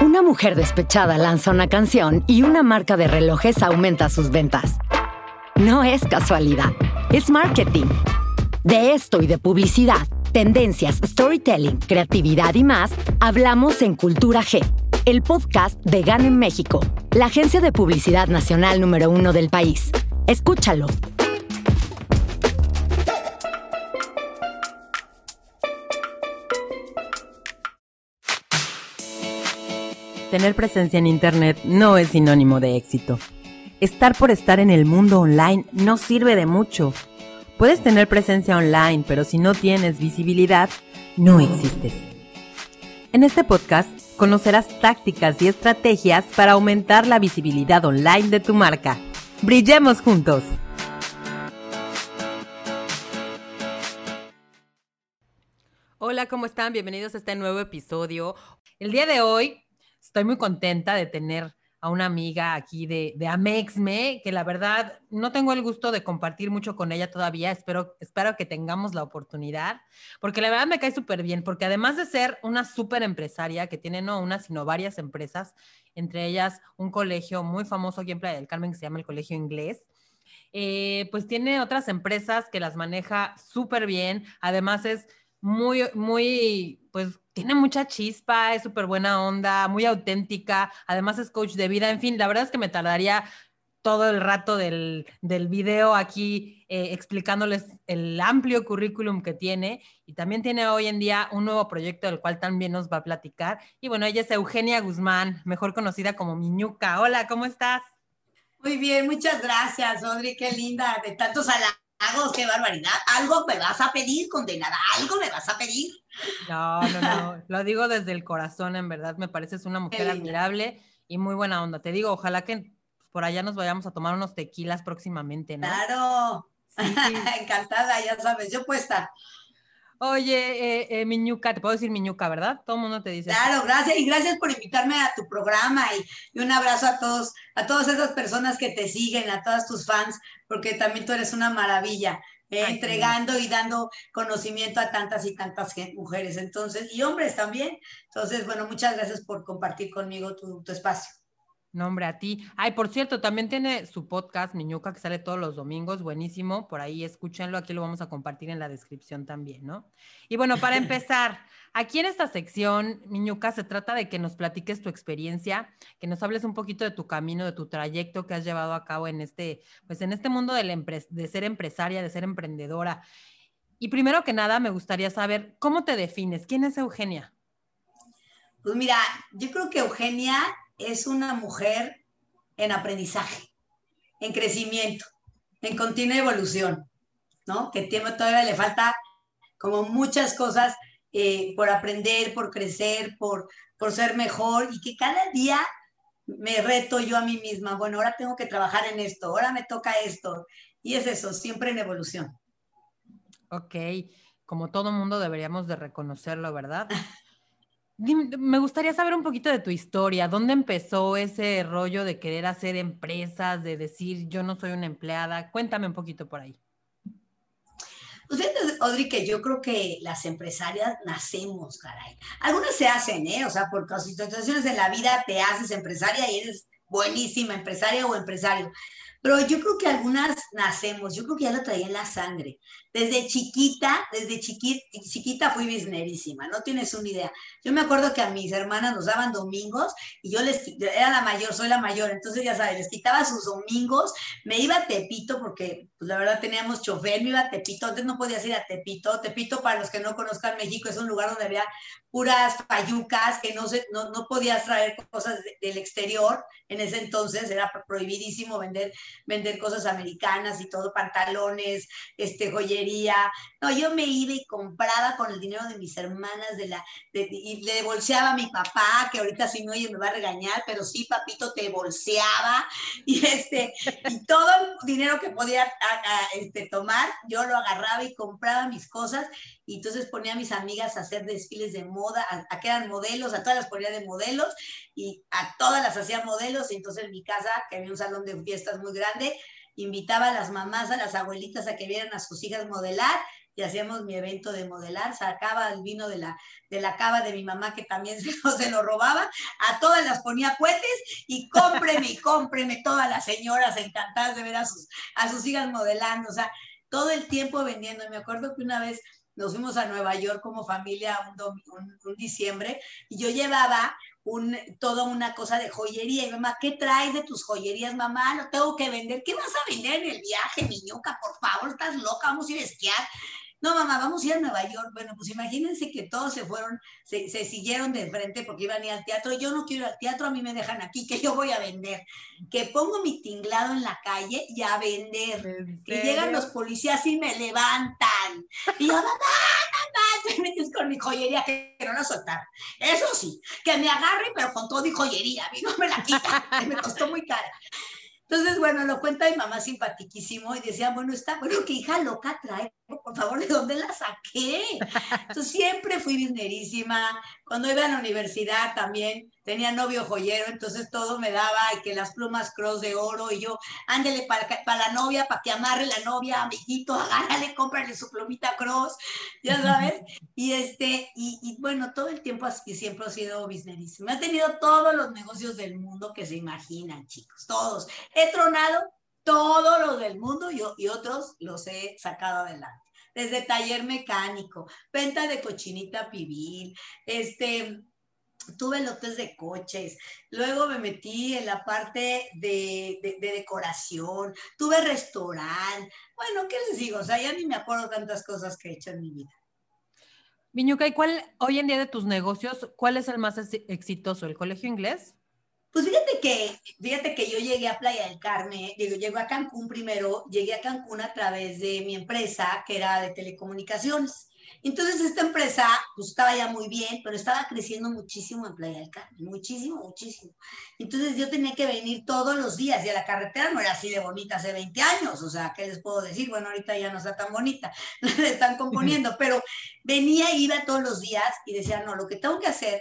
Una mujer despechada lanza una canción y una marca de relojes aumenta sus ventas. No es casualidad, es marketing. De esto y de publicidad, tendencias, storytelling, creatividad y más, hablamos en Cultura G, el podcast de GAN en México, la agencia de publicidad nacional número uno del país. Escúchalo. Tener presencia en Internet no es sinónimo de éxito. Estar por estar en el mundo online no sirve de mucho. Puedes tener presencia online, pero si no tienes visibilidad, no existes. En este podcast conocerás tácticas y estrategias para aumentar la visibilidad online de tu marca. ¡Brillemos juntos! Hola, ¿cómo están? Bienvenidos a este nuevo episodio. El día de hoy estoy muy contenta de tener a una amiga aquí de, de Amexme, que la verdad no tengo el gusto de compartir mucho con ella todavía, espero, espero que tengamos la oportunidad, porque la verdad me cae súper bien, porque además de ser una súper empresaria que tiene no una, sino varias empresas, entre ellas un colegio muy famoso aquí en Playa del Carmen que se llama el Colegio Inglés, eh, pues tiene otras empresas que las maneja súper bien, además es muy, muy, pues tiene mucha chispa, es súper buena onda, muy auténtica, además es coach de vida, en fin, la verdad es que me tardaría todo el rato del, del video aquí eh, explicándoles el amplio currículum que tiene y también tiene hoy en día un nuevo proyecto del cual también nos va a platicar. Y bueno, ella es Eugenia Guzmán, mejor conocida como Miñuca. Hola, ¿cómo estás? Muy bien, muchas gracias, Audrey, qué linda, de tantos halagos, qué barbaridad. Algo me vas a pedir, condenada, algo me vas a pedir. No, no, no, lo digo desde el corazón, en verdad, me pareces una mujer admirable y muy buena onda. Te digo, ojalá que por allá nos vayamos a tomar unos tequilas próximamente, ¿no? Claro, sí, sí. encantada, ya sabes, yo puesta. Oye, eh, eh, Miñuca, te puedo decir Miñuca, ¿verdad? Todo el mundo te dice. Claro, gracias y gracias por invitarme a tu programa y, y, un abrazo a todos, a todas esas personas que te siguen, a todas tus fans, porque también tú eres una maravilla, entregando y dando conocimiento a tantas y tantas mujeres, entonces, y hombres también. Entonces, bueno, muchas gracias por compartir conmigo tu, tu espacio. Nombre a ti. Ay, por cierto, también tiene su podcast, Miñuca, que sale todos los domingos, buenísimo. Por ahí escúchenlo, aquí lo vamos a compartir en la descripción también, ¿no? Y bueno, para empezar, aquí en esta sección, Miñuca, se trata de que nos platiques tu experiencia, que nos hables un poquito de tu camino, de tu trayecto que has llevado a cabo en este, pues en este mundo de, de ser empresaria, de ser emprendedora. Y primero que nada, me gustaría saber cómo te defines. ¿Quién es Eugenia? Pues mira, yo creo que Eugenia es una mujer en aprendizaje, en crecimiento, en continua evolución, ¿no? Que todavía le falta como muchas cosas eh, por aprender, por crecer, por, por ser mejor y que cada día me reto yo a mí misma, bueno, ahora tengo que trabajar en esto, ahora me toca esto. Y es eso, siempre en evolución. Ok, como todo mundo deberíamos de reconocerlo, ¿verdad? Me gustaría saber un poquito de tu historia. ¿Dónde empezó ese rollo de querer hacer empresas, de decir yo no soy una empleada? Cuéntame un poquito por ahí. Pues Audrey, que yo creo que las empresarias nacemos, caray. Algunas se hacen, ¿eh? O sea, por situaciones en la vida te haces empresaria y eres buenísima empresaria o empresario. Pero yo creo que algunas nacemos, yo creo que ya lo traía en la sangre. Desde chiquita, desde chiquita, chiquita fui bisnerísima, no tienes una idea. Yo me acuerdo que a mis hermanas nos daban domingos y yo les, era la mayor, soy la mayor, entonces ya sabes, les quitaba sus domingos, me iba a Tepito porque pues la verdad teníamos chofer, me iba a Tepito, antes no podías ir a Tepito. Tepito, para los que no conozcan México, es un lugar donde había puras payucas, que no, se, no, no podías traer cosas de, del exterior, en ese entonces era prohibidísimo vender, vender cosas americanas y todo, pantalones, este, joyería. No, yo me iba y compraba con el dinero de mis hermanas de la, y le bolseaba a mi papá, que ahorita si no oye me va a regañar, pero sí, papito, te bolseaba, y este, y todo el dinero que podía este, tomar, yo lo agarraba y compraba mis cosas, y entonces ponía a mis amigas a hacer desfiles de moda, a, a, que eran modelos, a todas las ponía de modelos y a todas las hacía modelos, y entonces en mi casa, que había un salón de fiestas muy grande, invitaba a las mamás, a las abuelitas a que vieran a sus hijas modelar y hacíamos mi evento de modelar, sacaba el vino de la, de la cava de mi mamá que también se, se lo robaba, a todas las ponía puentes y cómpreme y cómpreme todas las señoras encantadas de ver a sus, a sus hijas modelando, o sea, todo el tiempo vendiendo. Me acuerdo que una vez nos fuimos a Nueva York como familia un, un, diciembre y yo llevaba un, toda una cosa de joyería. Y mamá, ¿qué traes de tus joyerías, mamá? Lo tengo que vender. ¿Qué vas a vender en el viaje, niñoca? Por favor, estás loca, vamos a ir a esquiar. No, mamá, vamos a ir a Nueva York. Bueno, pues imagínense que todos se fueron, se, siguieron de frente porque iban a ir al teatro. Yo no quiero ir al teatro, a mí me dejan aquí, que yo voy a vender. Que pongo mi tinglado en la calle y a vender. Que llegan los policías y me levantan. Y yo, mamá, mamá, te metes con mi joyería que no la soltar. Eso sí, que me agarren, pero con todo y joyería. A mí no me la quita, me costó muy cara. Entonces, bueno, lo cuenta mi mamá simpatiquísimo y decía, bueno, está, bueno, qué hija loca trae, por favor, ¿de dónde la saqué? Entonces, siempre fui biznerísima. Cuando iba a la universidad también tenía novio joyero, entonces todo me daba y que las plumas cross de oro y yo, ándele para, para la novia, para que amarre la novia, amiguito, agárrale, cómprale su plumita cross, ya sabes. Y este, y, y bueno, todo el tiempo así siempre he sido biznerísima. He tenido todos los negocios del mundo que se imaginan, chicos, todos. He tronado todos los del mundo y, y otros los he sacado adelante desde taller mecánico, venta de cochinita pibil, este, tuve lotes de coches, luego me metí en la parte de, decoración, tuve restaurante, bueno, ¿qué les digo? O sea, ya ni me acuerdo tantas cosas que he hecho en mi vida. Viñuca, ¿y cuál hoy en día de tus negocios, cuál es el más exitoso? ¿El colegio inglés? Pues fíjate que, fíjate que yo llegué a Playa del Carmen, digo, llego a Cancún primero, llegué a Cancún a través de mi empresa, que era de telecomunicaciones. Entonces esta empresa pues estaba ya muy bien, pero estaba creciendo muchísimo en Playa del Carmen, muchísimo, muchísimo. Entonces yo tenía que venir todos los días y a la carretera no era así de bonita hace 20 años, o sea, ¿qué les puedo decir? Bueno, ahorita ya no está tan bonita, la están componiendo, pero venía, iba todos los días y decía, no, lo que tengo que hacer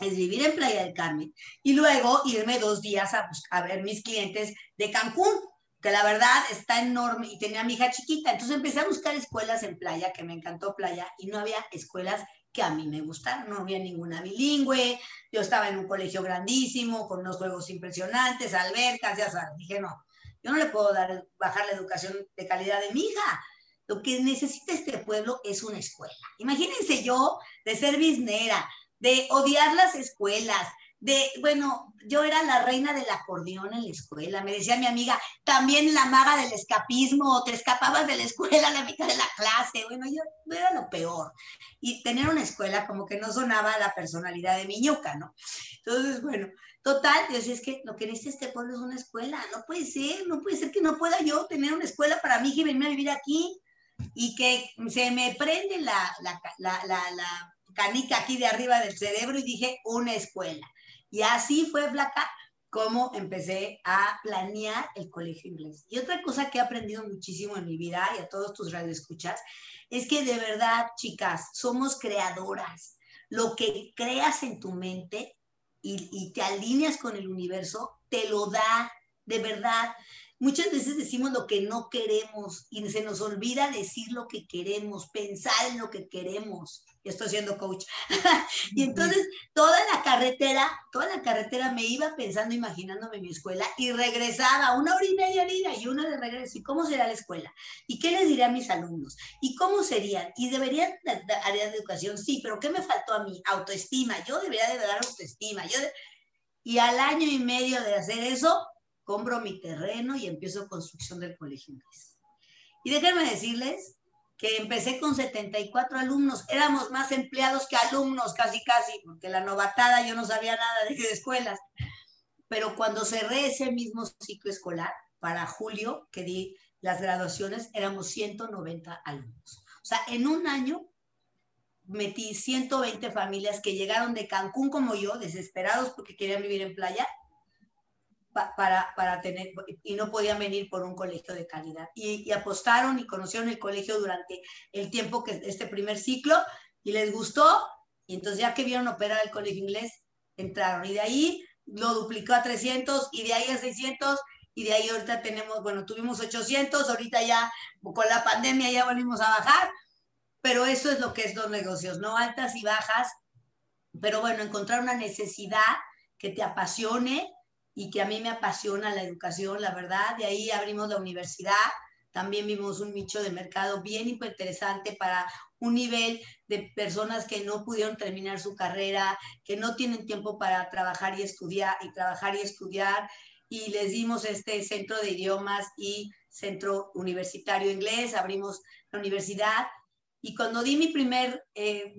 es vivir en Playa del Carmen y luego irme dos días a, a ver mis clientes de Cancún que la verdad está enorme y tenía a mi hija chiquita. Entonces empecé a buscar escuelas en playa, que me encantó playa, y no había escuelas que a mí me gustaran, no había ninguna bilingüe, yo estaba en un colegio grandísimo, con unos juegos impresionantes, albercas, ya sabes, dije, no, yo no le puedo dar, bajar la educación de calidad de mi hija. Lo que necesita este pueblo es una escuela. Imagínense yo de ser biznera, de odiar las escuelas, de, bueno, yo era la reina del acordeón en la escuela, me decía mi amiga, también la maga del escapismo, te escapabas de la escuela a la mitad de la clase, bueno, yo era lo peor. Y tener una escuela como que no sonaba la personalidad de mi ñuca, ¿no? Entonces, bueno, total, yo decía, es que lo que necesita este pueblo es una escuela, no puede ser, no puede ser que no pueda yo tener una escuela para mí y venirme a vivir aquí y que se me prende la, la, la canica aquí de arriba del cerebro y dije, una escuela. Y así fue, Blanca, como empecé a planear el colegio inglés. Y otra cosa que he aprendido muchísimo en mi vida y a todos tus radioescuchas es que de verdad, chicas, somos creadoras. Lo que creas en tu mente y, y te alineas con el universo, te lo da, de verdad. Muchas veces decimos lo que no queremos y se nos olvida decir lo que queremos, pensar en lo que queremos. Yo estoy siendo coach. y entonces toda la carretera, toda la carretera me iba pensando, imaginándome mi escuela y regresaba una hora y media de ida y una de regreso. ¿Y cómo será la escuela? ¿Y qué les diré a mis alumnos? ¿Y cómo serían? ¿Y deberían áreas de educación? Sí, pero ¿qué me faltó a mí? Autoestima. Yo debería de dar autoestima. Yo Y al año y medio de hacer eso, compro mi terreno y empiezo construcción del colegio inglés. Y déjenme decirles que empecé con 74 alumnos, éramos más empleados que alumnos, casi casi, porque la novatada yo no sabía nada de escuelas. Pero cuando cerré ese mismo ciclo escolar, para julio, que di las graduaciones, éramos 190 alumnos. O sea, en un año metí 120 familias que llegaron de Cancún como yo, desesperados porque querían vivir en playa, para, para, tener, y no podían venir por un colegio de calidad. Y, apostaron y conocieron el colegio durante el tiempo que este primer ciclo y les gustó. Y entonces ya que vieron operar el colegio inglés, entraron. Y de ahí lo duplicó a 300 y de ahí a 600 y de ahí ahorita tenemos, bueno, tuvimos 800, ahorita ya con la pandemia ya volvimos a bajar, pero eso es lo que es los negocios, ¿no? Altas y bajas, pero bueno, encontrar una necesidad que te apasione y que a mí me apasiona la educación, la verdad, de ahí abrimos la universidad, también vimos un nicho de mercado bien interesante para un nivel de personas que no pudieron terminar su carrera, que no tienen tiempo para trabajar y estudiar y trabajar y estudiar y les dimos este centro de idiomas y centro universitario inglés, abrimos la universidad y cuando di mi primer, eh,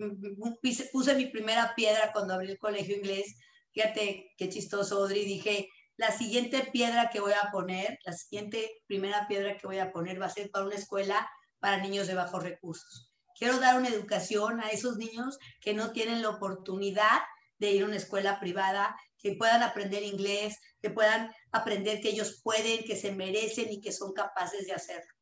puse mi primera piedra cuando abrí el colegio inglés, fíjate qué chistoso, Audrey, dije, la siguiente piedra que voy a poner, la siguiente primera piedra que voy a poner va a ser para una escuela para niños de bajos recursos. Quiero dar una educación a esos niños que no tienen la oportunidad de ir a una escuela privada, que puedan aprender inglés, que puedan aprender que ellos pueden, que se merecen y que son capaces de hacerlo.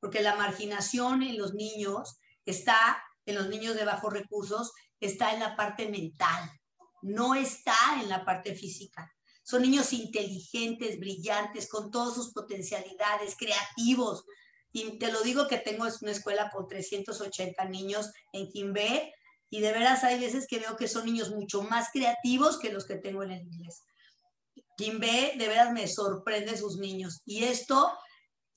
Porque la marginación en los niños está, en los niños de bajos recursos, está en la parte mental, no está en la parte física. Son niños inteligentes, brillantes, con todas sus potencialidades, creativos. Y te lo digo que tengo una escuela con 380 niños en Quimbe y de veras hay veces que veo que son niños mucho más creativos que los que tengo en el inglés. Quimbe de veras me sorprende sus niños y esto,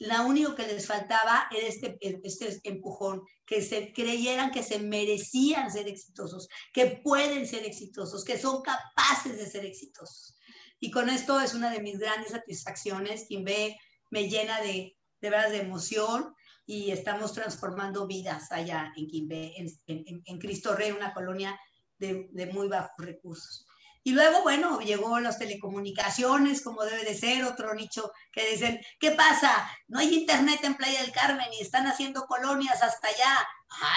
lo único que les faltaba era este, este empujón, que se creyeran que se merecían ser exitosos, que pueden ser exitosos, que son capaces de ser exitosos. Y con esto es una de mis grandes satisfacciones. Ve me llena de, de veras de emoción y estamos transformando vidas allá en Quimbe, en, en, Cristo Rey, una colonia de, de, muy bajos recursos. Y luego, bueno, llegó las telecomunicaciones, como debe de ser, otro nicho que dicen, ¿qué pasa? No hay internet en Playa del Carmen y están haciendo colonias hasta allá.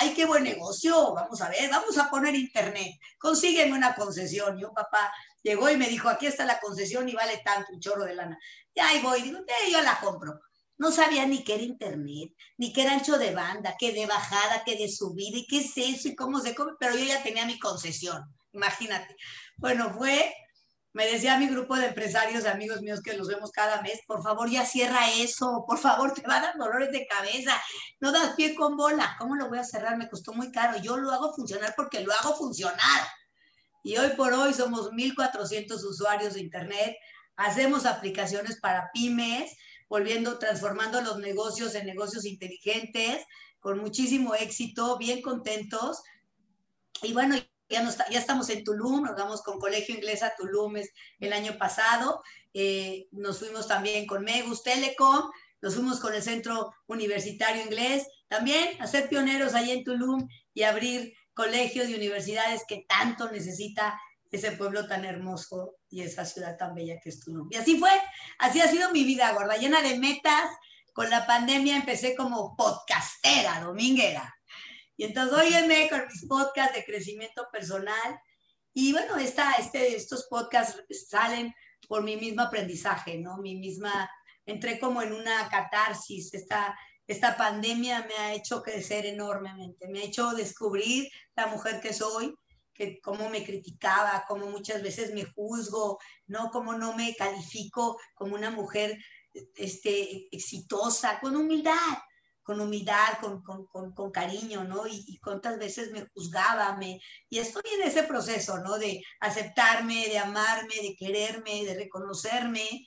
¡Ay, qué buen negocio! Vamos a ver, vamos a poner internet. Consígueme una concesión. Yo, papá, llegó y me dijo, aquí está la concesión y vale tanto, un chorro de lana. Y ahí voy, digo, eh, yo la compro. No sabía ni qué era internet, ni qué era ancho de banda, qué de bajada, qué de subida, y qué es eso, y cómo se come, pero yo ya tenía mi concesión, imagínate. Bueno, fue, me decía mi grupo de empresarios, amigos míos que los vemos cada mes, por favor ya cierra eso, por favor te va a dar dolores de cabeza, no das pie con bola, ¿cómo lo voy a cerrar? Me costó muy caro, yo lo hago funcionar porque lo hago funcionar. Y hoy por hoy somos 1.400 usuarios de Internet, hacemos aplicaciones para pymes, volviendo, transformando los negocios en negocios inteligentes, con muchísimo éxito, bien contentos. Y bueno, ya, estamos en Tulum, nos vamos con Colegio Inglés a Tulum el año pasado, eh, nos fuimos también con Megus Telecom, nos fuimos con el Centro Universitario Inglés, también a ser pioneros ahí en Tulum y abrir colegios y universidades que tanto necesita ese pueblo tan hermoso y esa ciudad tan bella que es Tulum. Y así fue, así ha sido mi vida, gorda, llena de metas. Con la pandemia empecé como podcastera, dominguera. Y entonces óyeme con mis podcasts de crecimiento personal. Y bueno, esta, este, estos podcasts salen por mi mismo aprendizaje, ¿no? Mi misma, entré como en una catarsis, esta, esta pandemia me ha hecho crecer enormemente, me ha hecho descubrir la mujer que soy, que cómo me criticaba, cómo muchas veces me juzgo, ¿no? Cómo no me califico como una mujer este, exitosa, con humildad, con humildad, con, con, con, cariño, ¿no? Y, y, cuántas veces me juzgaba, me, y estoy en ese proceso, ¿no? De aceptarme, de amarme, de quererme, de reconocerme,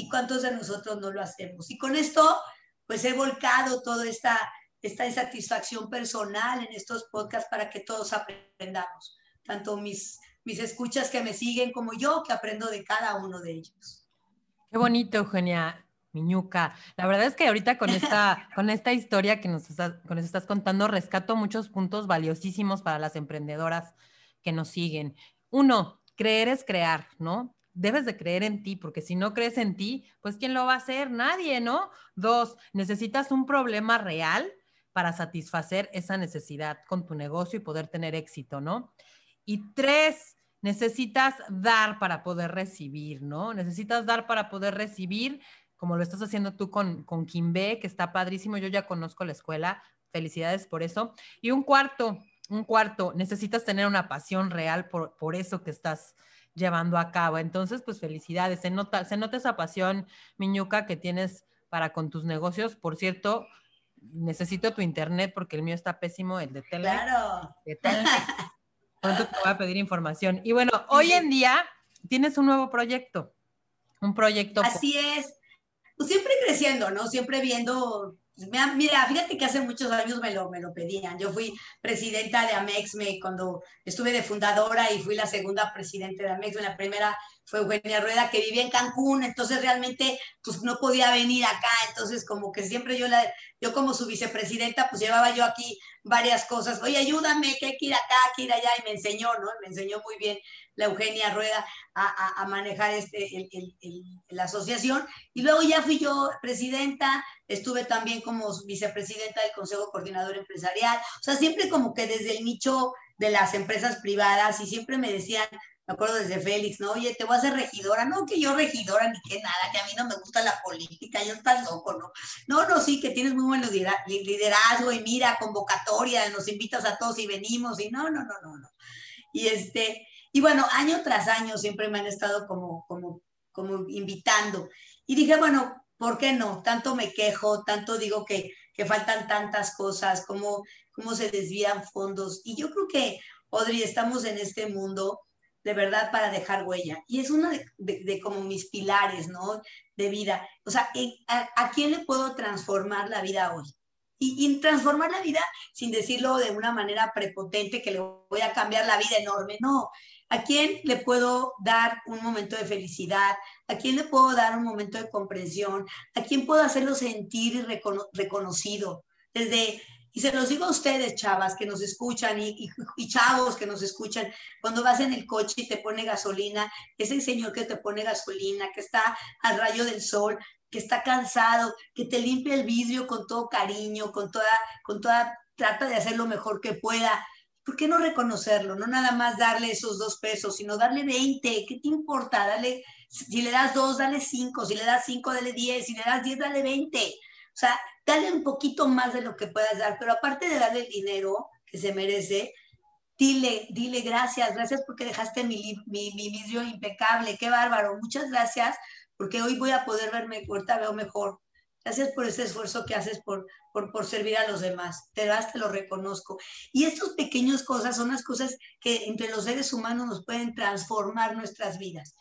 y cuántos de nosotros no lo hacemos. Y con esto pues he volcado toda esta, esta insatisfacción personal en estos podcasts para que todos aprendamos, tanto mis, mis escuchas que me siguen como yo que aprendo de cada uno de ellos. Qué bonito, Eugenia. Miñuca. La verdad es que ahorita con esta, con esta historia que nos, estás, con nos estás contando, rescato muchos puntos valiosísimos para las emprendedoras que nos siguen. Uno, creer es crear, ¿no? debes de creer en ti, porque si no crees en ti, pues ¿quién lo va a hacer? Nadie, ¿no? Dos, necesitas un problema real para satisfacer esa necesidad con tu negocio y poder tener éxito, ¿no? Y tres, necesitas dar para poder recibir, ¿no? Necesitas dar para poder recibir, como lo estás haciendo tú con, con Kimbe, que está padrísimo, yo ya conozco la escuela, felicidades por eso. Y un cuarto, un cuarto, necesitas tener una pasión real por, por eso que estás llevando a cabo. Entonces, pues felicidades, se nota, se nota esa pasión, Miñuca, que tienes para con tus negocios. Por cierto, necesito tu internet porque el mío está pésimo, el de tele. Claro. De tele. Pronto te voy a pedir información. Y bueno, hoy en día tienes un nuevo proyecto, un proyecto. Así es. Pues siempre creciendo, ¿no? Siempre viendo Mira, fíjate que hace muchos años me lo, me lo pedían. Yo fui presidenta de Amexme cuando estuve de fundadora y fui la segunda presidenta de Amexme. La primera fue Eugenia Rueda, que vivía en Cancún, entonces realmente pues no podía venir acá. Entonces como que siempre yo, la, yo como su vicepresidenta, pues llevaba yo aquí varias cosas. Oye, ayúdame, que hay que ir acá, que ir allá. Y me enseñó, ¿no? Me enseñó muy bien la Eugenia Rueda a, a, manejar este, la asociación. Y luego ya fui yo presidenta, estuve también como vicepresidenta del Consejo Coordinador Empresarial. O sea, siempre como que desde el nicho de las empresas privadas y siempre me decían, me acuerdo desde Félix, ¿no? Oye, te voy a hacer regidora. No, que yo regidora ni que nada, que a mí no me gusta la política, yo estás loco, ¿no? No, no, sí, que tienes muy buen liderazgo y mira, convocatoria, nos invitas a todos y venimos y no, no, no, no, no. Y este, y bueno, año tras año siempre me han estado como, como, como invitando. Y dije, bueno, ¿por qué no? Tanto me quejo, tanto digo que, que faltan tantas cosas, cómo, cómo se desvían fondos. Y yo creo que, Audrey, estamos en este mundo de verdad para dejar huella. Y es uno de, como mis pilares, ¿no? De vida. O sea, ¿a, quién le puedo transformar la vida hoy? Y, transformar la vida sin decirlo de una manera prepotente que le voy a cambiar la vida enorme. No, ¿A quién le puedo dar un momento de felicidad? ¿A quién le puedo dar un momento de comprensión? ¿A quién puedo hacerlo sentir y reconocido? Desde y se los digo a ustedes, chavas, que nos escuchan y, y, chavos que nos escuchan, cuando vas en el coche y te pone gasolina, ese señor que te pone gasolina, que está al rayo del sol, que está cansado, que te limpia el vidrio con todo cariño, con toda, con toda, trata de hacer lo mejor que pueda. ¿Por qué no reconocerlo? No nada más darle esos dos pesos, sino darle 20. ¿Qué te importa? Dale, si le das dos, dale cinco. Si le das cinco, dale diez. Si le das diez, dale 20. O sea, dale un poquito más de lo que puedas dar, pero aparte de darle el dinero que se merece, dile, dile gracias, gracias porque dejaste mi, mi, mi vidrio impecable, qué bárbaro, muchas gracias porque hoy voy a poder verme, ahorita veo mejor. Gracias por ese esfuerzo que haces por, por, servir a los demás. Te das, te lo reconozco. Y estas pequeñas cosas son las cosas que entre los seres humanos nos pueden transformar nuestras vidas.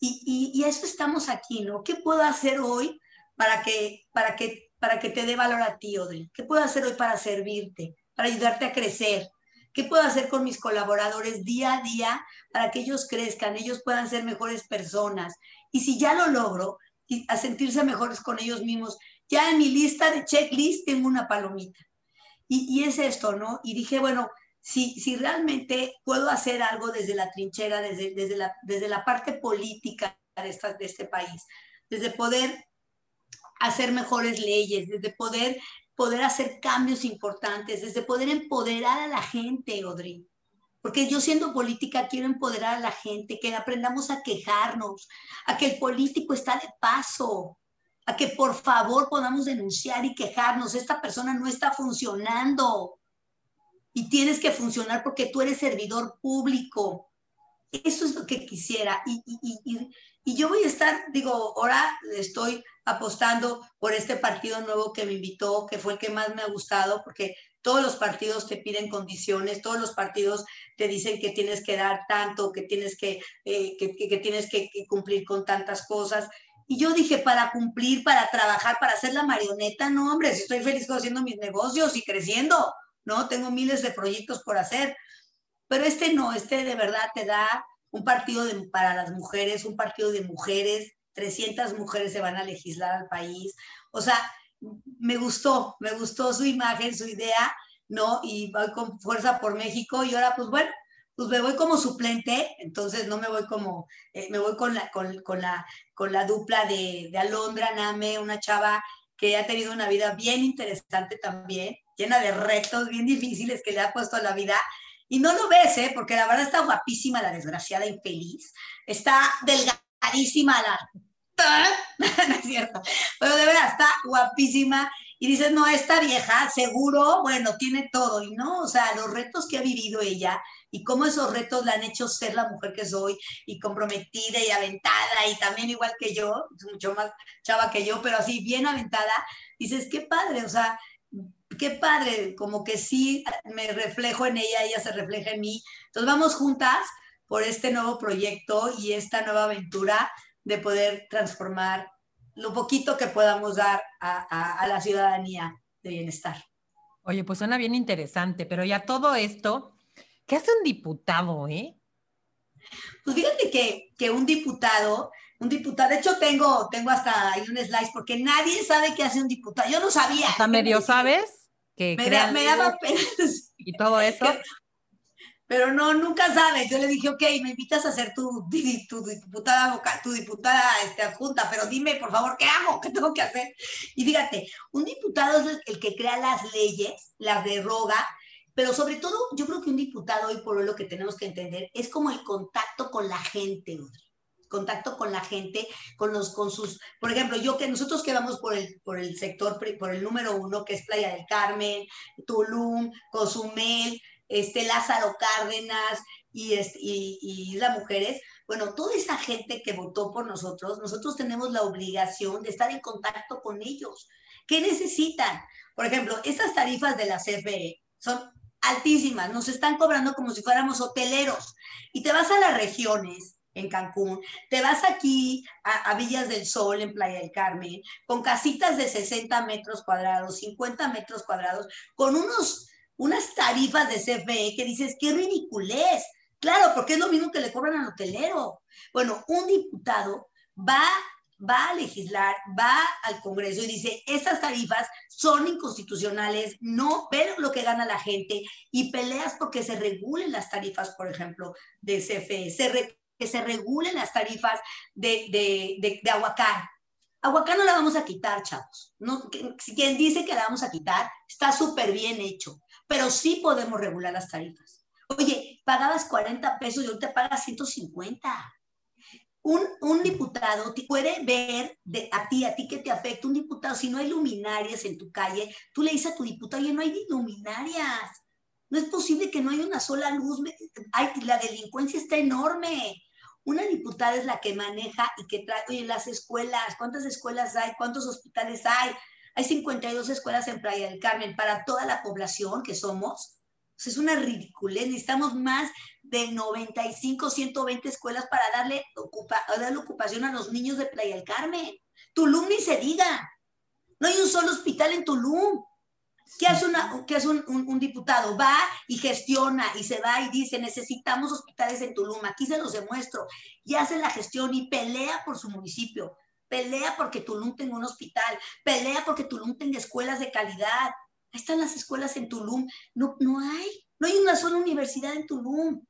Y, y, y eso estamos aquí, ¿no? ¿Qué puedo hacer hoy para que, para que para que te dé valor a ti, Odri? ¿Qué puedo hacer hoy para servirte, para ayudarte a crecer? ¿Qué puedo hacer con mis colaboradores día a día para que ellos crezcan, ellos puedan ser mejores personas? Y si ya lo logro, y a sentirse mejores con ellos mismos, ya en mi lista de checklist tengo una palomita. Y, es esto, ¿no? Y dije, bueno, si, si realmente puedo hacer algo desde la trinchera, desde, desde, la, desde la parte política de, de este país, desde poder hacer mejores leyes, desde poder, poder hacer cambios importantes, desde poder empoderar a la gente, Odri. Porque yo siendo política quiero empoderar a la gente, que aprendamos a quejarnos, a que el político está de paso, a que por favor podamos denunciar y quejarnos. Esta persona no está funcionando y tienes que funcionar porque tú eres servidor público. Eso es lo que quisiera. Y, y, y, y yo voy a estar, digo, ahora estoy apostando por este partido nuevo que me invitó, que fue el que más me ha gustado, porque todos los partidos te piden condiciones, todos los partidos te dicen que tienes que dar tanto, que tienes que, eh, que, tienes que, cumplir con tantas cosas. Y yo dije, para cumplir, para trabajar, para hacer la marioneta, no, hombre, estoy feliz haciendo mis negocios y creciendo, ¿no? Tengo miles de proyectos por hacer. Pero este no, este de verdad te da un partido para las mujeres, un partido de mujeres, 300 mujeres se van a legislar al país. O sea, me gustó, me gustó su imagen, su idea, ¿no? Y voy con fuerza por México y ahora pues bueno, pues me voy como suplente, entonces no me voy como, eh, me voy con la, con, con, la, con la dupla de, de Alondra Name, una chava que ha tenido una vida bien interesante también, llena de retos bien difíciles que le ha puesto a la vida. Y no lo ves, ¿eh? Porque la verdad está guapísima la desgraciada infeliz. Está delgadísima la no es cierto. Pero de verdad, está guapísima y dices, no, esta vieja seguro, bueno, tiene todo, y no, o sea, los retos que ha vivido ella y cómo esos retos la han hecho ser la mujer que soy y comprometida y aventada y también igual que yo, mucho más chava que yo, pero así bien aventada, dices, qué padre, o sea, qué padre, como que sí me reflejo en ella, ella se refleja en mí. Entonces vamos juntas por este nuevo proyecto y esta nueva aventura de poder transformar lo poquito que podamos dar a, la ciudadanía de bienestar. Oye, pues suena bien interesante, pero ya todo esto, ¿qué hace un diputado, eh? Pues fíjate que, que un diputado, un diputado, de hecho tengo, tengo hasta ahí un slice porque nadie sabe qué hace un diputado. Yo no sabía. Hasta medio sabes que me, me daba pena. Y todo eso pero no, nunca sabes. Yo le dije, ok, me invitas a ser tu, tu diputada, tu diputada este, adjunta, pero dime, por favor, ¿qué hago? ¿Qué tengo que hacer? Y fíjate, un diputado es el, que crea las leyes, las deroga, pero sobre todo, yo creo que un diputado, hoy por hoy, lo que tenemos que entender es como el contacto con la gente, contacto con la gente, con los, con sus, por ejemplo, yo que nosotros que vamos por el, por el sector, por el número uno, que es Playa del Carmen, Tulum, Cozumel, este, Lázaro Cárdenas y, este, y, las mujeres, bueno, toda esa gente que votó por nosotros, nosotros tenemos la obligación de estar en contacto con ellos. ¿Qué necesitan? Por ejemplo, estas tarifas de la CFE son altísimas, nos están cobrando como si fuéramos hoteleros. Y te vas a las regiones, en Cancún, te vas aquí a, a, Villas del Sol, en Playa del Carmen, con casitas de 60 metros cuadrados, 50 metros cuadrados, con unos unas tarifas de CFE que dices, qué ridiculez. Claro, porque es lo mismo que le cobran al hotelero. Bueno, un diputado va, va a legislar, va al Congreso y dice, estas tarifas son inconstitucionales, no ver lo que gana la gente y peleas porque se regulen las tarifas, por ejemplo, de CFE, que se regulen las tarifas de, de, de, de Aguacán. Aguacán no la vamos a quitar, chavos. No, quien dice que la vamos a quitar está súper bien hecho pero sí podemos regular las tarifas. Oye, pagabas 40 pesos y ahorita pagas 150. Un, un, diputado puede ver de, a ti, a ti que te afecta un diputado, si no hay luminarias en tu calle, tú le dices a tu diputado, oye, no hay luminarias. No es posible que no haya una sola luz. Hay, la delincuencia está enorme. Una diputada es la que maneja y que trae, oye, las escuelas, ¿cuántas escuelas hay? ¿Cuántos hospitales hay? Hay 52 escuelas en Playa del Carmen para toda la población que somos. es una ridiculez. Necesitamos más de 95, 120 escuelas para darle, darle ocupación a los niños de Playa del Carmen. Tulum ni se diga. No hay un solo hospital en Tulum. ¿Qué hace, qué hace un, un, diputado? Va y gestiona y se va y dice, necesitamos hospitales en Tulum, aquí se los demuestro, y hace la gestión y pelea por su municipio pelea porque Tulum tenga un hospital, pelea porque Tulum tenga escuelas de calidad. Están las escuelas en Tulum. No, no hay, no hay una sola universidad en Tulum.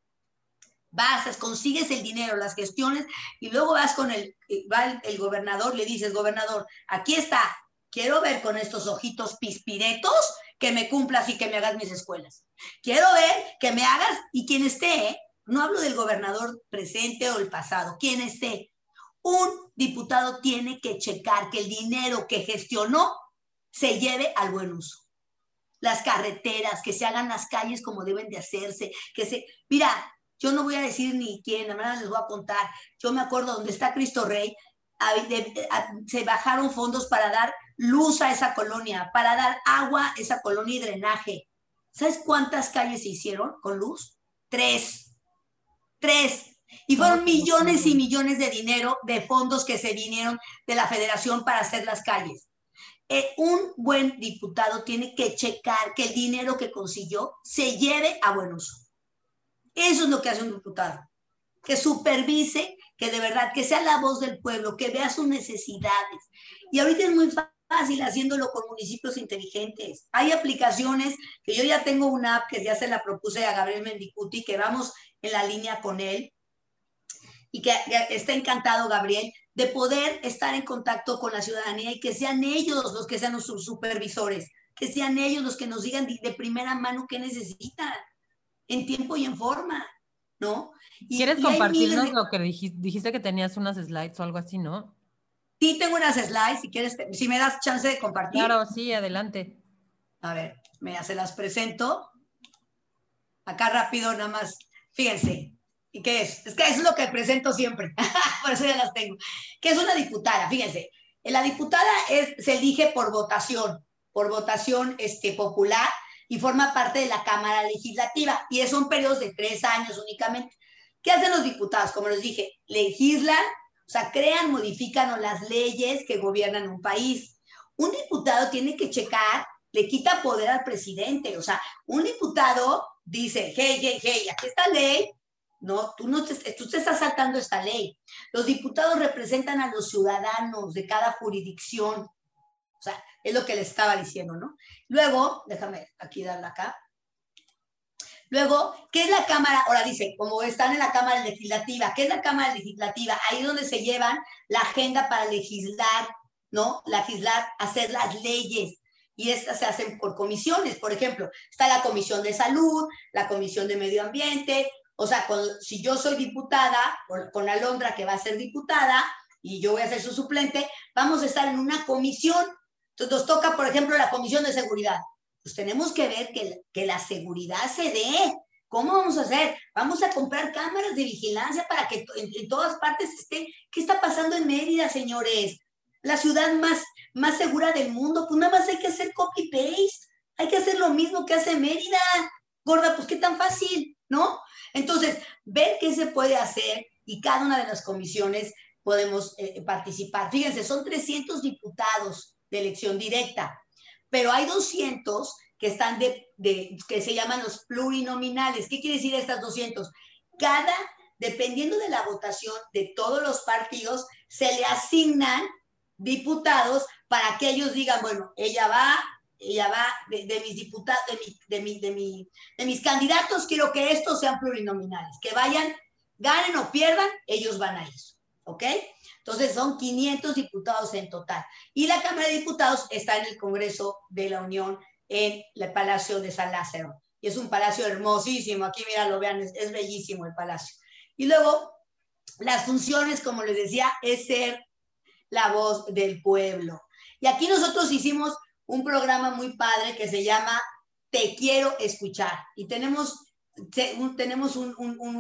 Vas, consigues el dinero, las gestiones, y luego vas con el, eh, va el, gobernador, le dices, gobernador, aquí está, quiero ver con estos ojitos pispiretos que me cumplas y que me hagas mis escuelas. Quiero ver que me hagas, y quien esté, ¿eh? no hablo del gobernador presente o el pasado, quien esté, un diputado tiene que checar que el dinero que gestionó se lleve al buen uso. Las carreteras, que se hagan las calles como deben de hacerse, que se... Mira, yo no voy a decir ni quién, nada les voy a contar. Yo me acuerdo donde está Cristo Rey, se bajaron fondos para dar luz a esa colonia, para dar agua a esa colonia y drenaje. ¿Sabes cuántas calles se hicieron con luz? Tres. Tres. Y fueron millones y millones de dinero de fondos que se vinieron de la federación para hacer las calles. Eh, un buen diputado tiene que checar que el dinero que consiguió se lleve a buen uso. Eso es lo que hace un diputado. Que supervise, que de verdad, que sea la voz del pueblo, que vea sus necesidades. Y ahorita es muy fácil haciéndolo con municipios inteligentes. Hay aplicaciones que yo ya tengo una app que ya se la propuse a Gabriel Mendicuti, que vamos en la línea con él, y que está encantado, Gabriel, de poder estar en contacto con la ciudadanía y que sean ellos los que sean nuestros supervisores, que sean ellos los que nos digan de, primera mano qué necesitan, en tiempo y en forma, ¿no? ¿Quieres compartirnos lo que dijiste, dijiste que tenías unas slides o algo así, no? Ti tengo unas slides, si quieres, si me das chance de compartir. Claro, sí, adelante. A ver, me se las presento. Acá rápido, nada más. Fíjense, ¿y qué es? Es que eso es lo que presento siempre, por eso ya las tengo. ¿Qué es una diputada? Fíjense, la diputada es, se elige por votación, por votación este, popular y forma parte de la Cámara Legislativa y son periodos de tres años únicamente. ¿Qué hacen los diputados? Como les dije, legislan, o sea, crean, modifican las leyes que gobiernan un país. Un diputado tiene que checar, le quita poder al presidente. O sea, un diputado dice, hey, hey, hey, aquí está ley. No, tú no te, tú te estás saltando esta ley. Los diputados representan a los ciudadanos de cada jurisdicción. O sea, es lo que le estaba diciendo, ¿no? Luego, déjame aquí darla acá. Luego, ¿qué es la Cámara? Ahora dice, como están en la Cámara Legislativa, ¿qué es la Cámara Legislativa? Ahí es donde se llevan la agenda para legislar, ¿no? Legislar, hacer las leyes. Y estas se hacen por comisiones. Por ejemplo, está la Comisión de Salud, la Comisión de Medio Ambiente. O sea, si yo soy diputada, con Alondra que va a ser diputada, y yo voy a ser su suplente, vamos a estar en una comisión. Entonces nos toca, por ejemplo, la Comisión de Seguridad pues tenemos que ver que, que la seguridad se dé. ¿Cómo vamos a hacer? Vamos a comprar cámaras de vigilancia para que en, todas partes esté. ¿Qué está pasando en Mérida, señores? La ciudad más, más segura del mundo. Pues nada más hay que hacer copy-paste. Hay que hacer lo mismo que hace Mérida. Gorda, pues qué tan fácil, ¿no? Entonces, ver qué se puede hacer y cada una de las comisiones podemos eh, participar. Fíjense, son 300 diputados de elección directa pero hay 200 que están de, que se llaman los plurinominales. ¿Qué quiere decir estas 200? Cada, dependiendo de la votación de todos los partidos, se le asignan diputados para que ellos digan, bueno, ella va, ella va, de, mis diputados, de, mi, de, mi, de mis candidatos, quiero que estos sean plurinominales, que vayan, ganen o pierdan, ellos van a eso, ¿ok? Entonces son 500 diputados en total. Y la Cámara de Diputados está en el Congreso de la Unión en el Palacio de San Lázaro. Y es un palacio hermosísimo. Aquí, mira, lo vean, es, bellísimo el palacio. Y luego, las funciones, como les decía, es ser la voz del pueblo. Y aquí nosotros hicimos un programa muy padre que se llama Te quiero escuchar. Y tenemos tenemos un,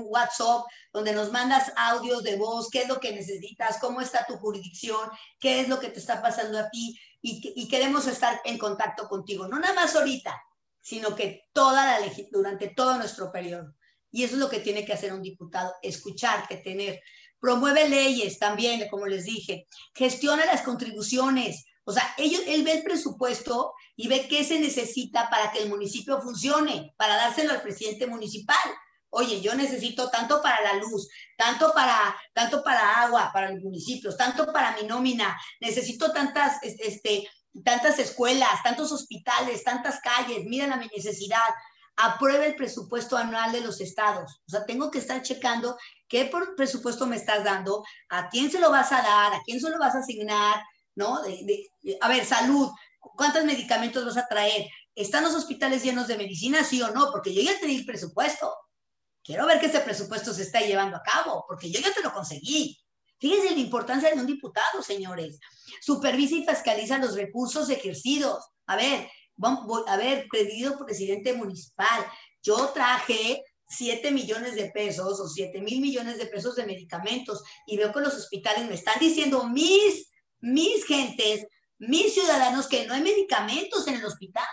WhatsApp donde nos mandas audios de voz, qué es lo que necesitas, cómo está tu jurisdicción, qué es lo que te está pasando a ti y, queremos estar en contacto contigo, no nada más ahorita, sino que toda la durante todo nuestro periodo. Y eso es lo que tiene que hacer un diputado, escucharte, tener. Promueve leyes también, como les dije. Gestiona las contribuciones. O sea, ellos, él ve el presupuesto y ve qué se necesita para que el municipio funcione, para dárselo al presidente municipal. Oye, yo necesito tanto para la luz, tanto para, tanto para agua, para los municipios, tanto para mi nómina, necesito tantas, este, tantas escuelas, tantos hospitales, tantas calles, miren a mi necesidad. Apruebe el presupuesto anual de los estados. O sea, tengo que estar checando qué presupuesto me estás dando, a quién se lo vas a dar, a quién se lo vas a asignar, ¿no? a ver, salud, ¿Cuántos medicamentos vas a traer? ¿Están los hospitales llenos de medicina, sí o no? Porque yo ya te di el presupuesto. Quiero ver que ese presupuesto se está llevando a cabo, porque yo ya te lo conseguí. Fíjense la importancia de un diputado, señores. Supervisa y fiscaliza los recursos ejercidos. A ver, voy, a ver, querido presidente municipal, yo traje 7 millones de pesos o 7 mil millones de pesos de medicamentos y veo que los hospitales me están diciendo mis, mis gentes mis ciudadanos que no hay medicamentos en el hospital.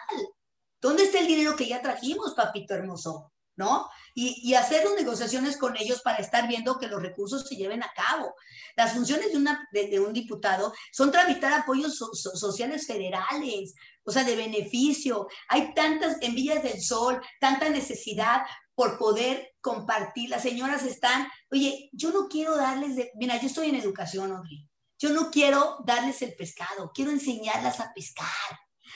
¿Dónde está el dinero que ya trajimos, papito hermoso? ¿No? Y, hacer las negociaciones con ellos para estar viendo que los recursos se lleven a cabo. Las funciones de, un diputado son tramitar apoyos sociales federales, o sea, de beneficio. Hay tantas envías del sol, tanta necesidad por poder compartir. Las señoras están, oye, yo no quiero darles de, mira, yo estoy en educación, Audrey. Yo no quiero darles el pescado, quiero enseñarlas a pescar.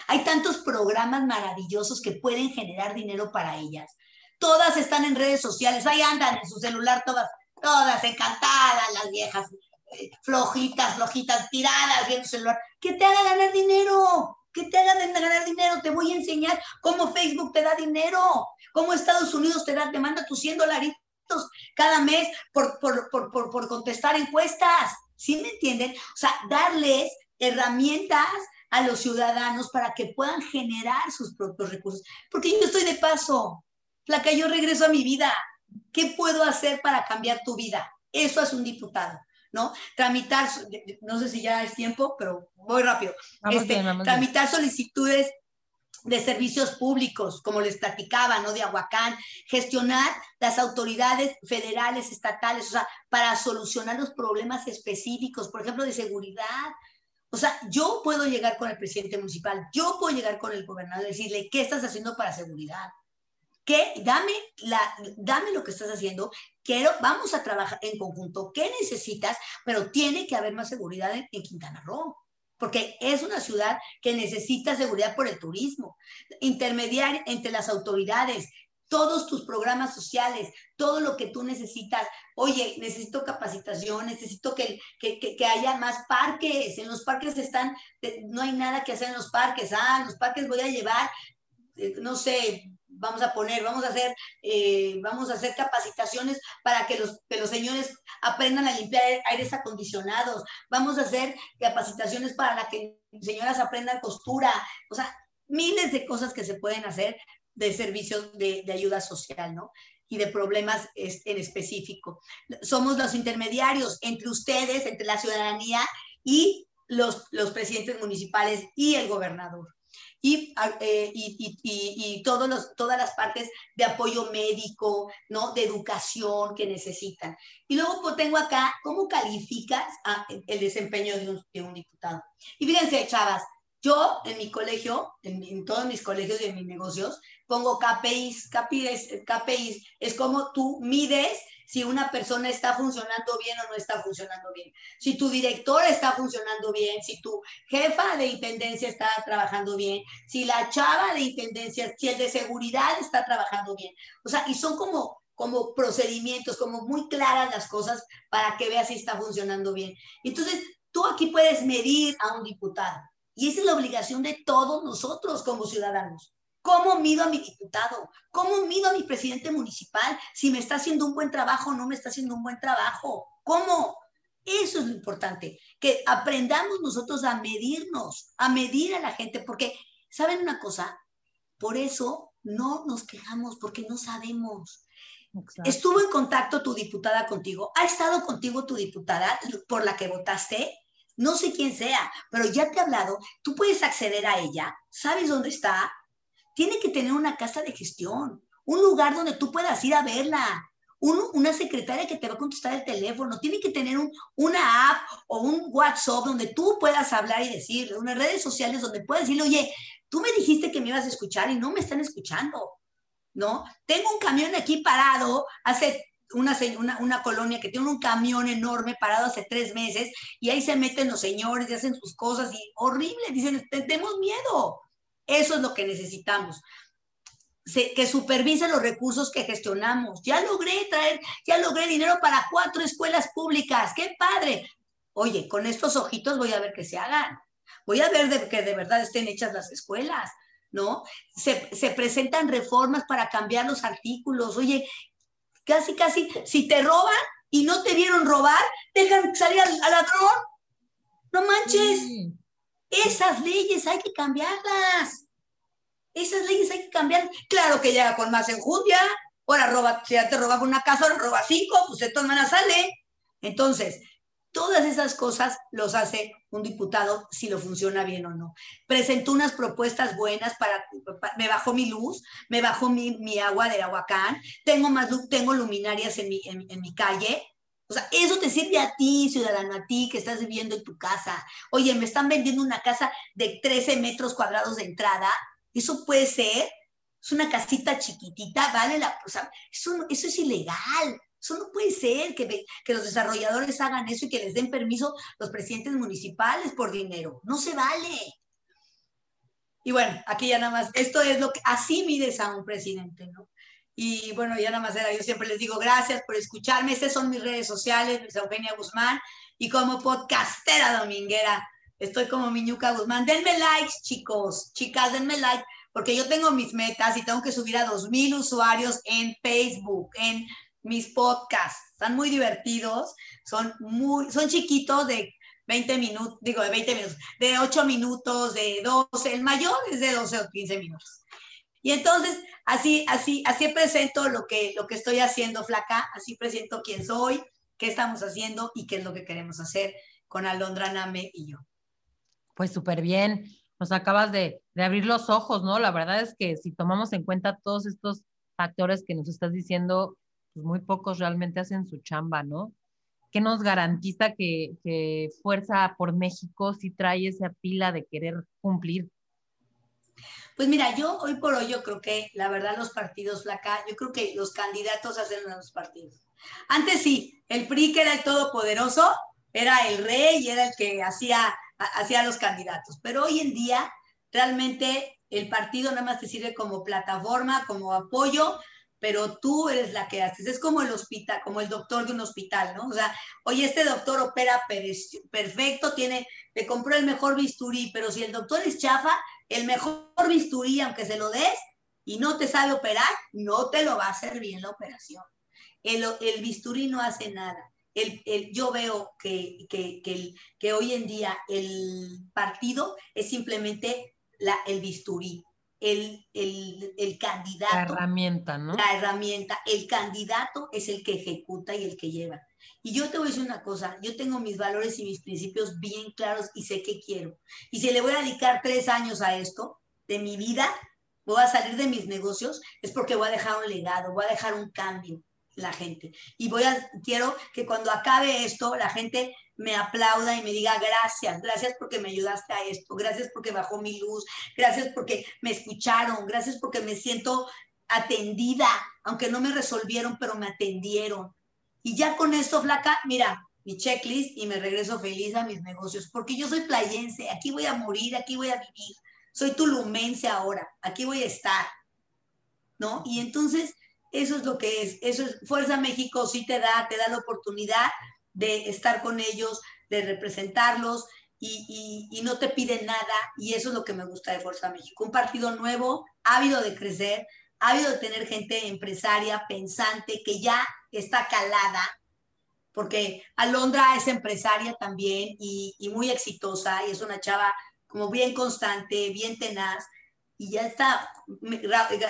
Hay tantos programas maravillosos que pueden generar dinero para ellas. Todas están en redes sociales, ahí andan en su celular todas, todas encantadas, las viejas, eh, flojitas, flojitas, tiradas viendo celular. ¿Qué te haga ganar dinero? ¿Qué te haga ganar dinero? Te voy a enseñar cómo Facebook te da dinero, cómo Estados Unidos te, da, te manda tus 100 dolaritos cada mes por, por, por, por contestar encuestas. ¿Sí me entienden? O sea, darles herramientas a los ciudadanos para que puedan generar sus propios recursos. Porque yo estoy de paso, que yo regreso a mi vida. ¿Qué puedo hacer para cambiar tu vida? Eso es un diputado, ¿no? Tramitar, no sé si ya es tiempo, pero voy rápido. Este, tramitar solicitudes de servicios públicos, como les platicaba, ¿no? De Aguacán, gestionar las autoridades federales, estatales, o sea, para solucionar los problemas específicos, por ejemplo, de seguridad. O sea, yo puedo llegar con el presidente municipal, yo puedo llegar con el gobernador y decirle, ¿qué estás haciendo para seguridad? ¿Qué? Dame, la, dame lo que estás haciendo, quiero, vamos a trabajar en conjunto, ¿qué necesitas? Pero tiene que haber más seguridad en Quintana Roo porque es una ciudad que necesita seguridad por el turismo, intermediar entre las autoridades, todos tus programas sociales, todo lo que tú necesitas. Oye, necesito capacitación, necesito que, que, que, haya más parques. En los parques están, no hay nada que hacer en los parques. Ah, en los parques voy a llevar, eh, no sé, vamos a poner, vamos a hacer, eh, vamos a hacer capacitaciones para que los, que los señores aprendan a limpiar aires acondicionados, vamos a hacer capacitaciones para que señoras aprendan costura, o sea, miles de cosas que se pueden hacer de servicios de, de ayuda social, ¿no? y de problemas en específico. Somos los intermediarios entre ustedes, entre la ciudadanía y los, los presidentes municipales y el gobernador. Ah, eh, y, y, y, y todos los, todas las partes de apoyo médico, ¿no? De educación que necesitan. Y luego pues, tengo acá, ¿cómo calificas el desempeño de un, de un, diputado? Y fíjense, chavas, yo en mi colegio, en, en, todos mis colegios y en mis negocios, pongo KPIs. KPIs, KPIs es como tú mides si una persona está funcionando bien o no está funcionando bien, si tu director está funcionando bien, si tu jefa de intendencia está trabajando bien, si la chava de intendencia, si el de seguridad está trabajando bien. O sea, y son como, como procedimientos, como muy claras las cosas para que veas si está funcionando bien. Entonces, tú aquí puedes medir a un diputado. Y esa es la obligación de todos nosotros como ciudadanos. ¿Cómo mido a mi diputado? ¿Cómo mido a mi presidente municipal? Si me está haciendo un buen trabajo o no me está haciendo un buen trabajo. ¿Cómo? Eso es lo importante, que aprendamos nosotros a medirnos, a medir a la gente, porque, ¿saben una cosa? Por eso no nos quejamos, porque no sabemos. ¿Estuvo en contacto tu diputada contigo? ¿Ha estado contigo tu diputada por la que votaste? No sé quién sea, pero ya te ha hablado. Tú puedes acceder a ella. ¿Sabes dónde está? Tiene que tener una casa de gestión, un lugar donde tú puedas ir a verla, una secretaria que te va a contestar el teléfono, tiene que tener una app o un WhatsApp donde tú puedas hablar y decirle, unas redes sociales donde puedas decirle, oye, tú me dijiste que me ibas a escuchar y no me están escuchando, ¿no? Tengo un camión aquí parado hace una, colonia que tiene un camión enorme parado hace tres meses y ahí se meten los señores y hacen sus cosas y horrible, dicen, tenemos miedo. Eso es lo que necesitamos. que supervise los recursos que gestionamos. Ya logré traer, ya logré dinero para cuatro escuelas públicas. ¡Qué padre! Oye, con estos ojitos voy a ver que se hagan. Voy a ver que de verdad estén hechas las escuelas, ¿no? Se, se presentan reformas para cambiar los artículos. Oye, casi, casi, si te roban y no te vieron robar, dejan salir al, ladrón. No manches. Esas leyes hay que cambiarlas. Esas leyes hay que cambiar. Claro que llega con más enjundia. Ahora roba, si ya te robaba una casa, ahora roba cinco, pues de todas sale. Entonces, todas esas cosas los hace un diputado si lo funciona bien o no. Presentó unas propuestas buenas para, me bajó mi luz, me bajó mi, mi agua del aguacán, tengo más luz, tengo luminarias en mi, en mi calle, o sea, eso te sirve a ti, ciudadano, a ti que estás viviendo en tu casa. Oye, me están vendiendo una casa de 13 metros cuadrados de entrada. Eso puede ser. Es una casita chiquitita, vale la. O sea, eso, eso es ilegal. Eso no puede ser que, que los desarrolladores hagan eso y que les den permiso los presidentes municipales por dinero. No se vale. Y bueno, aquí ya nada más, esto es lo que así mides a un presidente, ¿no? Y bueno, ya nada más era, yo siempre les digo gracias por escucharme. Estas son mis redes sociales, Luis Eugenia Guzmán. Y como podcastera dominguera, estoy como Miñuca Guzmán. Denme likes, chicos, chicas, denme like, porque yo tengo mis metas y tengo que subir a 2.000 usuarios en Facebook, en mis podcasts. Están muy divertidos, son muy, son chiquitos de 20 minutos, digo de 20 minutos, de 8 minutos, de 12, el mayor es de 12 o 15 minutos. Y entonces, así, así, así presento lo que, lo que estoy haciendo, flaca, así presento quién soy, qué estamos haciendo y qué es lo que queremos hacer con Alondra Name y yo. Pues súper bien, nos acabas de, de, abrir los ojos, ¿no? La verdad es que si tomamos en cuenta todos estos factores que nos estás diciendo, pues muy pocos realmente hacen su chamba, ¿no? ¿Qué nos garantiza que, que Fuerza por México sí trae esa pila de querer cumplir? Pues mira, yo hoy por hoy yo creo que la verdad los partidos flaca, yo creo que los candidatos hacen los partidos. Antes sí, el PRI que era el todopoderoso, era el rey y era el que hacía, hacía los candidatos. Pero hoy en día realmente el partido nada más te sirve como plataforma, como apoyo, pero tú eres la que haces. Es como el hospital, como el doctor de un hospital, ¿no? O sea, oye, este doctor opera perfecto, tiene, le compró el mejor bisturí, pero si el doctor es chafa, el mejor bisturí, aunque se lo des y no te sabe operar, no te lo va a hacer bien la operación. El, el bisturí no hace nada. El, el, yo veo que, que, que, que, hoy en día el partido es simplemente la, el bisturí, el, el, candidato. La herramienta, ¿no? La herramienta. El candidato es el que ejecuta y el que lleva. Y yo te voy a decir una cosa, yo tengo mis valores y mis principios bien claros y sé qué quiero. Y si le voy a dedicar tres años a esto de mi vida, voy a salir de mis negocios, es porque voy a dejar un legado, voy a dejar un cambio en la gente. Y voy a, quiero que cuando acabe esto, la gente me aplauda y me diga gracias, gracias porque me ayudaste a esto, gracias porque bajó mi luz, gracias porque me escucharon, gracias porque me siento atendida, aunque no me resolvieron, pero me atendieron. Y ya con esto, flaca, mira, mi checklist y me regreso feliz a mis negocios, porque yo soy playense, aquí voy a morir, aquí voy a vivir, soy tulumense ahora, aquí voy a estar, ¿no? Y entonces, eso es lo que es, eso es, Fuerza México sí te da, te da la oportunidad de estar con ellos, de representarlos y, y, y no te piden nada, y eso es lo que me gusta de Fuerza México, un partido nuevo, ávido de crecer, ávido de tener gente empresaria, pensante, que ya está calada, porque Alondra es empresaria también y, muy exitosa y es una chava como bien constante, bien tenaz. Y ya está,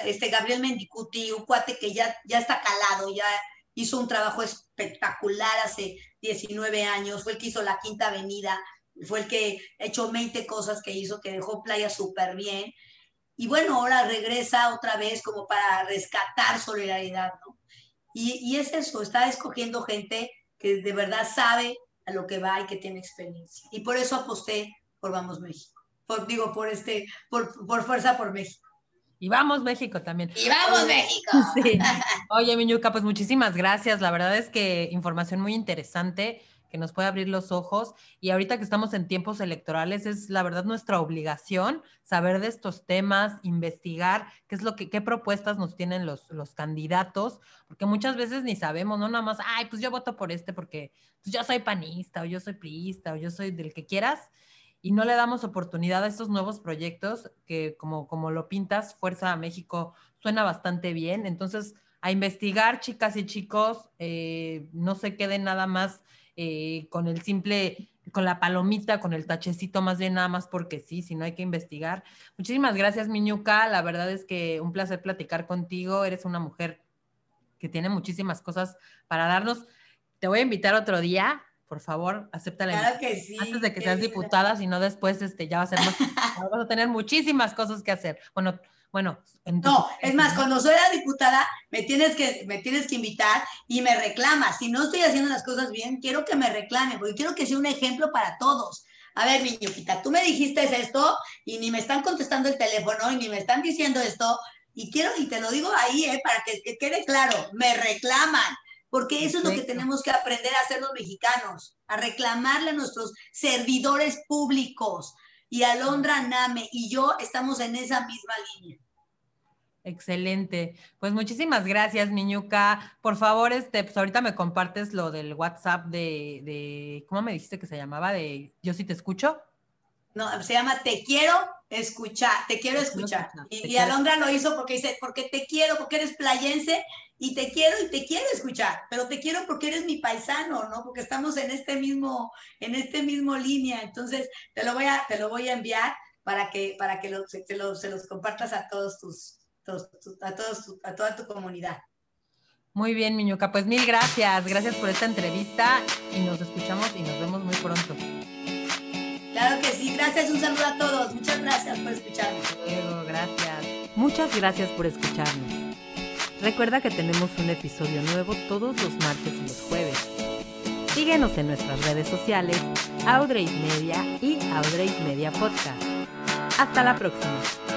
este Gabriel Mendicuti, un cuate que ya, ya está calado, ya hizo un trabajo espectacular hace 19 años, fue el que hizo la Quinta Avenida, fue el que hecho 20 cosas que hizo, que dejó Playa súper bien. Y bueno, ahora regresa otra vez como para rescatar solidaridad, ¿no? Y, es eso, está escogiendo gente que de verdad sabe a lo que va y que tiene experiencia. Y por eso aposté por Vamos México. Por, digo, por este, por, Fuerza por México. Y vamos México también. Y vamos México. Oye, Miñuca, pues muchísimas gracias. La verdad es que información muy interesante que nos puede abrir los ojos. Y ahorita que estamos en tiempos electorales, es la verdad nuestra obligación saber de estos temas, investigar qué es lo que, qué propuestas nos tienen los, los candidatos, porque muchas veces ni sabemos, no nada más, ay, pues yo voto por este porque pues yo soy panista, o yo soy priista, o yo soy del que quieras, y no le damos oportunidad a estos nuevos proyectos que, como, como lo pintas, Fuerza a México suena bastante bien. Entonces, a investigar, chicas y chicos, eh, no se queden nada más eh, con el simple, con la palomita, con el tachecito, más bien nada más porque sí, si no hay que investigar. Muchísimas gracias, Miñuca. La verdad es que un placer platicar contigo. Eres una mujer que tiene muchísimas cosas para darnos. Te voy a invitar otro día, por favor, acéptala. Claro que sí. Antes de que seas diputada, si no después este, ya va a ser más. vas a tener muchísimas cosas que hacer. Bueno, bueno, no, es más, cuando soy la diputada, me tienes, que, me tienes que invitar y me reclamas. Si no estoy haciendo las cosas bien, quiero que me reclame, porque quiero que sea un ejemplo para todos. A ver, mi ñuquita, tú me dijiste esto y ni me están contestando el teléfono y ni me están diciendo esto. Y quiero, y te lo digo ahí, eh, para que, que quede claro, me reclaman porque eso es lo que tenemos que aprender a hacer los mexicanos, a reclamarle a nuestros servidores públicos, y Alondra Name y yo estamos en esa misma línea. Excelente. Pues muchísimas gracias, Niñuca. Por favor, este, pues ahorita me compartes lo del WhatsApp de, de, ¿cómo me dijiste que se llamaba? De Yo sí te escucho. No, se llama Te quiero escuchar, te quiero escuchar. Y, Alondra lo hizo porque dice, porque te quiero, porque eres playense y te quiero y te quiero escuchar, pero te quiero porque eres mi paisano, ¿no? Porque estamos en este mismo, en este mismo línea. Entonces, te lo voy a, te lo voy a enviar para que, para que se, los compartas a todos tus, a todos, a toda tu comunidad. Muy bien, Miñuca. Pues mil gracias. Gracias por esta entrevista y nos escuchamos y nos vemos muy pronto. Claro que sí. Gracias. Un saludo a todos. Muchas gracias por escucharnos. luego. Gracias. Muchas gracias por escucharnos. Recuerda que tenemos un episodio nuevo todos los martes y los jueves. Síguenos en nuestras redes sociales, Audrey Media y Audrey Media Podcast. Hasta la próxima.